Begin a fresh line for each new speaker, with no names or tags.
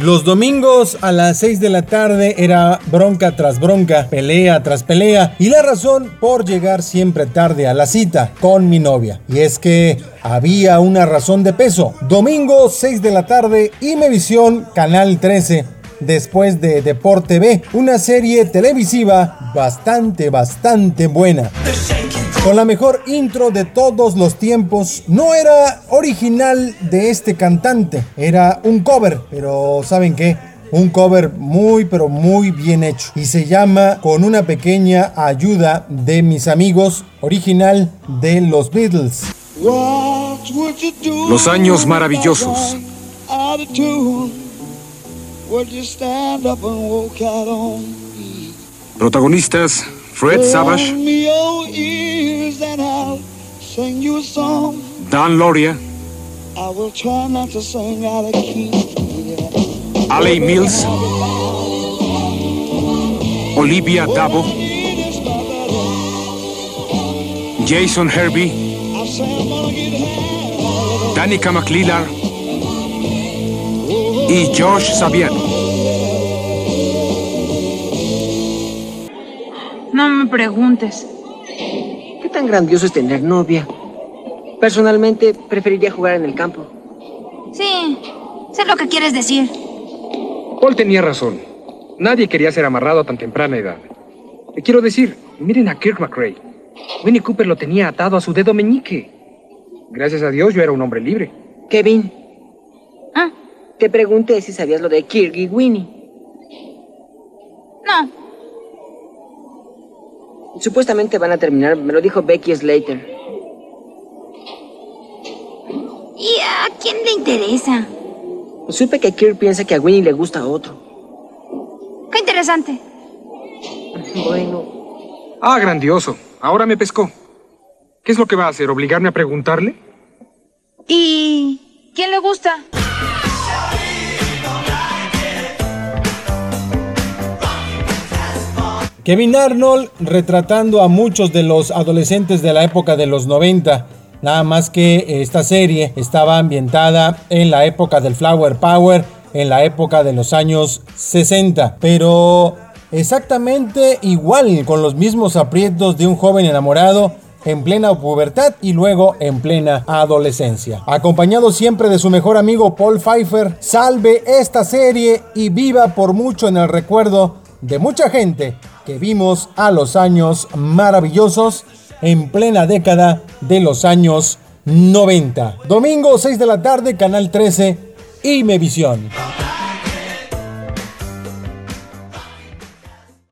Los domingos a las 6 de la tarde era bronca tras bronca, pelea tras pelea y la razón por llegar siempre tarde a la cita con mi novia. Y es que había una razón de peso. Domingo 6 de la tarde, Imevisión, Canal 13 después de Deporte B, una serie televisiva bastante, bastante buena. Con la mejor intro de todos los tiempos, no era original de este cantante, era un cover, pero ¿saben qué? Un cover muy pero muy bien hecho y se llama Con una pequeña ayuda de mis amigos, original de los Beatles.
Los años maravillosos. Protagonistas Fred Savage, Dan Loria, Ali Mills, Olivia Dabo, Jason Herbie, Danica McLeod y Josh Sabiano.
No me preguntes.
¿Qué tan grandioso es tener novia? Personalmente, preferiría jugar en el campo.
Sí, sé lo que quieres decir.
Paul tenía razón. Nadie quería ser amarrado a tan temprana edad. Le quiero decir, miren a Kirk McRae. Winnie Cooper lo tenía atado a su dedo meñique. Gracias a Dios yo era un hombre libre.
Kevin.
Ah,
Te pregunté si sabías lo de Kirk y Winnie.
no.
Supuestamente van a terminar, me lo dijo Becky Slater.
¿Y a quién le interesa?
Supe que Kirk piensa que a Winnie le gusta a otro.
Qué interesante.
Bueno,
Ah, grandioso. Ahora me pescó. ¿Qué es lo que va a hacer? ¿Obligarme a preguntarle?
¿Y quién le gusta?
Kevin Arnold retratando a muchos de los adolescentes de la época de los 90. Nada más que esta serie estaba ambientada en la época del Flower Power, en la época de los años 60. Pero exactamente igual, con los mismos aprietos de un joven enamorado en plena pubertad y luego en plena adolescencia. Acompañado siempre de su mejor amigo Paul Pfeiffer, salve esta serie y viva por mucho en el recuerdo de mucha gente que vimos a los años maravillosos en plena década de los años 90. Domingo 6 de la tarde, Canal 13, Imevisión.